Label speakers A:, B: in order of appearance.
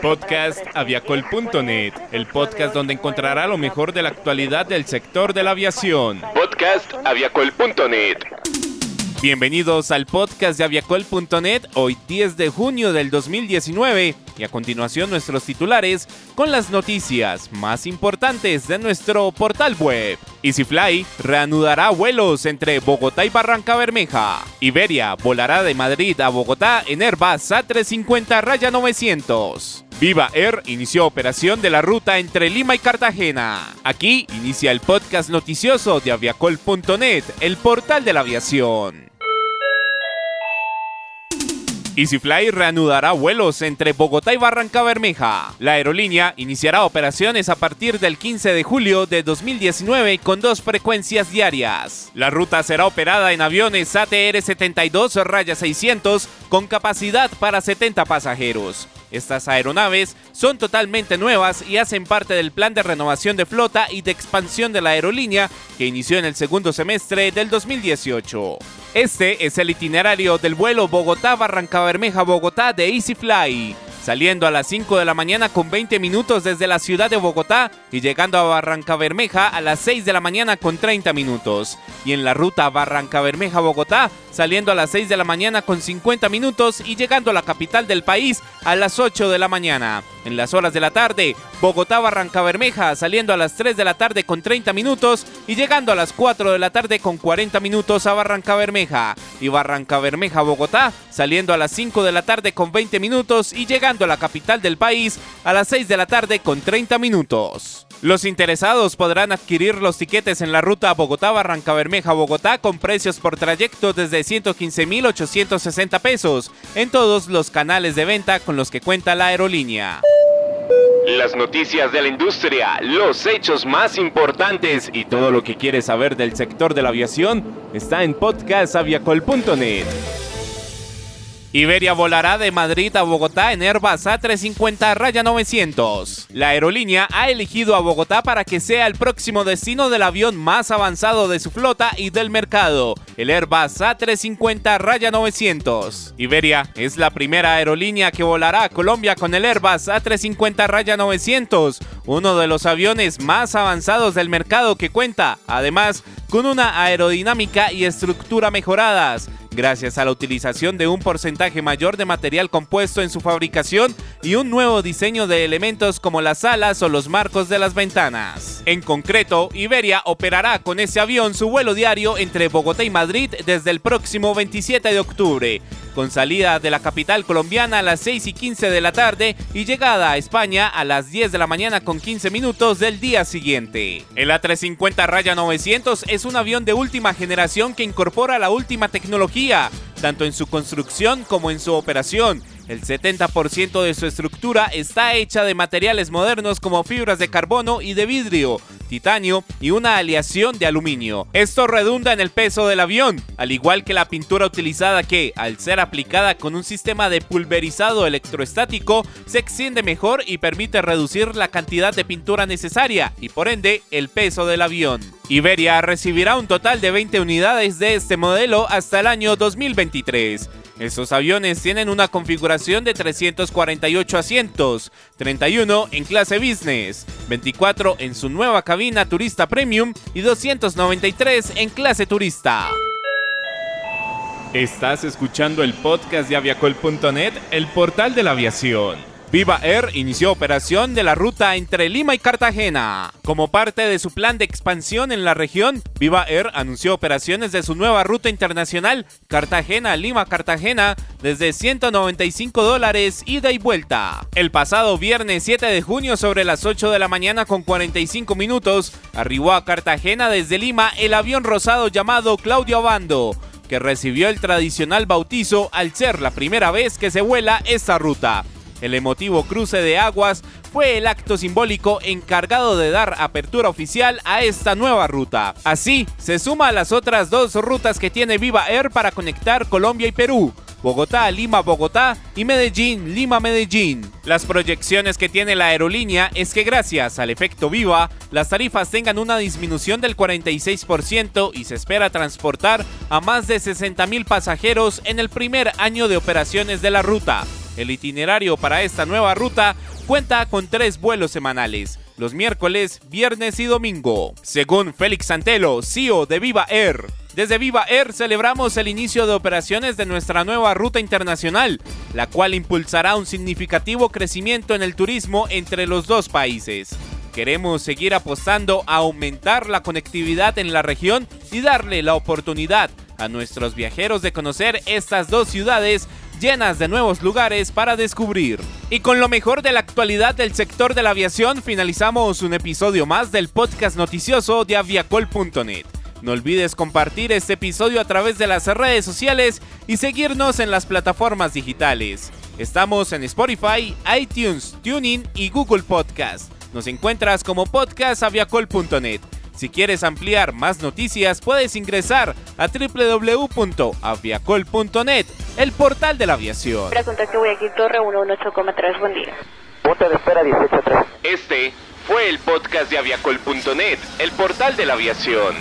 A: Podcast aviacol.net, el podcast donde encontrará lo mejor de la actualidad del sector de la aviación.
B: Podcast aviacol.net.
A: Bienvenidos al podcast de aviacol.net, hoy 10 de junio del 2019 y a continuación nuestros titulares con las noticias más importantes de nuestro portal web. EasyFly reanudará vuelos entre Bogotá y Barranca Bermeja. Iberia volará de Madrid a Bogotá en Airbus A350 Raya 900. Viva Air inició operación de la ruta entre Lima y Cartagena. Aquí inicia el podcast noticioso de aviacol.net, el portal de la aviación. EasyFly reanudará vuelos entre Bogotá y Barranca Bermeja. La aerolínea iniciará operaciones a partir del 15 de julio de 2019 con dos frecuencias diarias. La ruta será operada en aviones ATR 72 raya 600 con capacidad para 70 pasajeros. Estas aeronaves son totalmente nuevas y hacen parte del plan de renovación de flota y de expansión de la aerolínea que inició en el segundo semestre del 2018. Este es el itinerario del vuelo Bogotá-Barranca Bermeja-Bogotá de EasyFly saliendo a las 5 de la mañana con 20 minutos desde la ciudad de Bogotá y llegando a Barranca Bermeja a las 6 de la mañana con 30 minutos. Y en la ruta Barranca Bermeja-Bogotá, saliendo a las 6 de la mañana con 50 minutos y llegando a la capital del país a las 8 de la mañana. En las horas de la tarde, Bogotá-Barranca Bermeja, saliendo a las 3 de la tarde con 30 minutos y llegando a las 4 de la tarde con 40 minutos a Barranca Bermeja. Y Barranca Bermeja-Bogotá, saliendo a las 5 de la tarde con 20 minutos y llegando a la capital del país a las 6 de la tarde con 30 minutos. Los interesados podrán adquirir los tiquetes en la ruta Bogotá-Barranca Bermeja-Bogotá con precios por trayecto desde 115.860 pesos en todos los canales de venta con los que cuenta la aerolínea.
B: Las noticias de la industria, los hechos más importantes
A: y todo lo que quieres saber del sector de la aviación está en podcastaviacol.net. Iberia volará de Madrid a Bogotá en Airbus A350 Raya 900. La aerolínea ha elegido a Bogotá para que sea el próximo destino del avión más avanzado de su flota y del mercado, el Airbus A350 Raya 900. Iberia es la primera aerolínea que volará a Colombia con el Airbus A350 Raya 900, uno de los aviones más avanzados del mercado que cuenta, además, con una aerodinámica y estructura mejoradas gracias a la utilización de un porcentaje mayor de material compuesto en su fabricación y un nuevo diseño de elementos como las alas o los marcos de las ventanas. En concreto, Iberia operará con ese avión su vuelo diario entre Bogotá y Madrid desde el próximo 27 de octubre, con salida de la capital colombiana a las 6 y 15 de la tarde y llegada a España a las 10 de la mañana con 15 minutos del día siguiente. El A350 Raya 900 es un avión de última generación que incorpora la última tecnología, tanto en su construcción como en su operación el 70% de su estructura está hecha de materiales modernos como fibras de carbono y de vidrio, titanio y una aleación de aluminio. Esto redunda en el peso del avión, al igual que la pintura utilizada que, al ser aplicada con un sistema de pulverizado electroestático, se extiende mejor y permite reducir la cantidad de pintura necesaria y por ende el peso del avión. Iberia recibirá un total de 20 unidades de este modelo hasta el año 2023. Estos aviones tienen una configuración de 348 asientos, 31 en clase business, 24 en su nueva cabina turista premium y 293 en clase turista. Estás escuchando el podcast de aviacol.net, el portal de la aviación. Viva Air inició operación de la ruta entre Lima y Cartagena. Como parte de su plan de expansión en la región, Viva Air anunció operaciones de su nueva ruta internacional Cartagena-Lima-Cartagena desde 195 dólares ida y vuelta. El pasado viernes 7 de junio sobre las 8 de la mañana con 45 minutos, arribó a Cartagena desde Lima el avión rosado llamado Claudio Abando que recibió el tradicional bautizo al ser la primera vez que se vuela esta ruta. El emotivo cruce de aguas fue el acto simbólico encargado de dar apertura oficial a esta nueva ruta. Así, se suma a las otras dos rutas que tiene Viva Air para conectar Colombia y Perú, Bogotá, Lima, Bogotá y Medellín, Lima, Medellín. Las proyecciones que tiene la aerolínea es que gracias al efecto viva, las tarifas tengan una disminución del 46% y se espera transportar a más de 60 mil pasajeros en el primer año de operaciones de la ruta. El itinerario para esta nueva ruta cuenta con tres vuelos semanales, los miércoles, viernes y domingo. Según Félix Santelo, CEO de Viva Air, desde Viva Air celebramos el inicio de operaciones de nuestra nueva ruta internacional, la cual impulsará un significativo crecimiento en el turismo entre los dos países. Queremos seguir apostando a aumentar la conectividad en la región y darle la oportunidad a nuestros viajeros de conocer estas dos ciudades llenas de nuevos lugares para descubrir. Y con lo mejor de la actualidad del sector de la aviación finalizamos un episodio más del podcast noticioso de aviacol.net. No olvides compartir este episodio a través de las redes sociales y seguirnos en las plataformas digitales. Estamos en Spotify, iTunes, Tuning y Google Podcast. Nos encuentras como podcastaviacol.net. Si quieres ampliar más noticias, puedes ingresar a www.aviacol.net, el portal de la aviación.
C: Pregunta que voy aquí, Torre 118,3, buen día.
D: Punto de espera 183.
B: Este fue el podcast de aviacol.net, el portal de la aviación.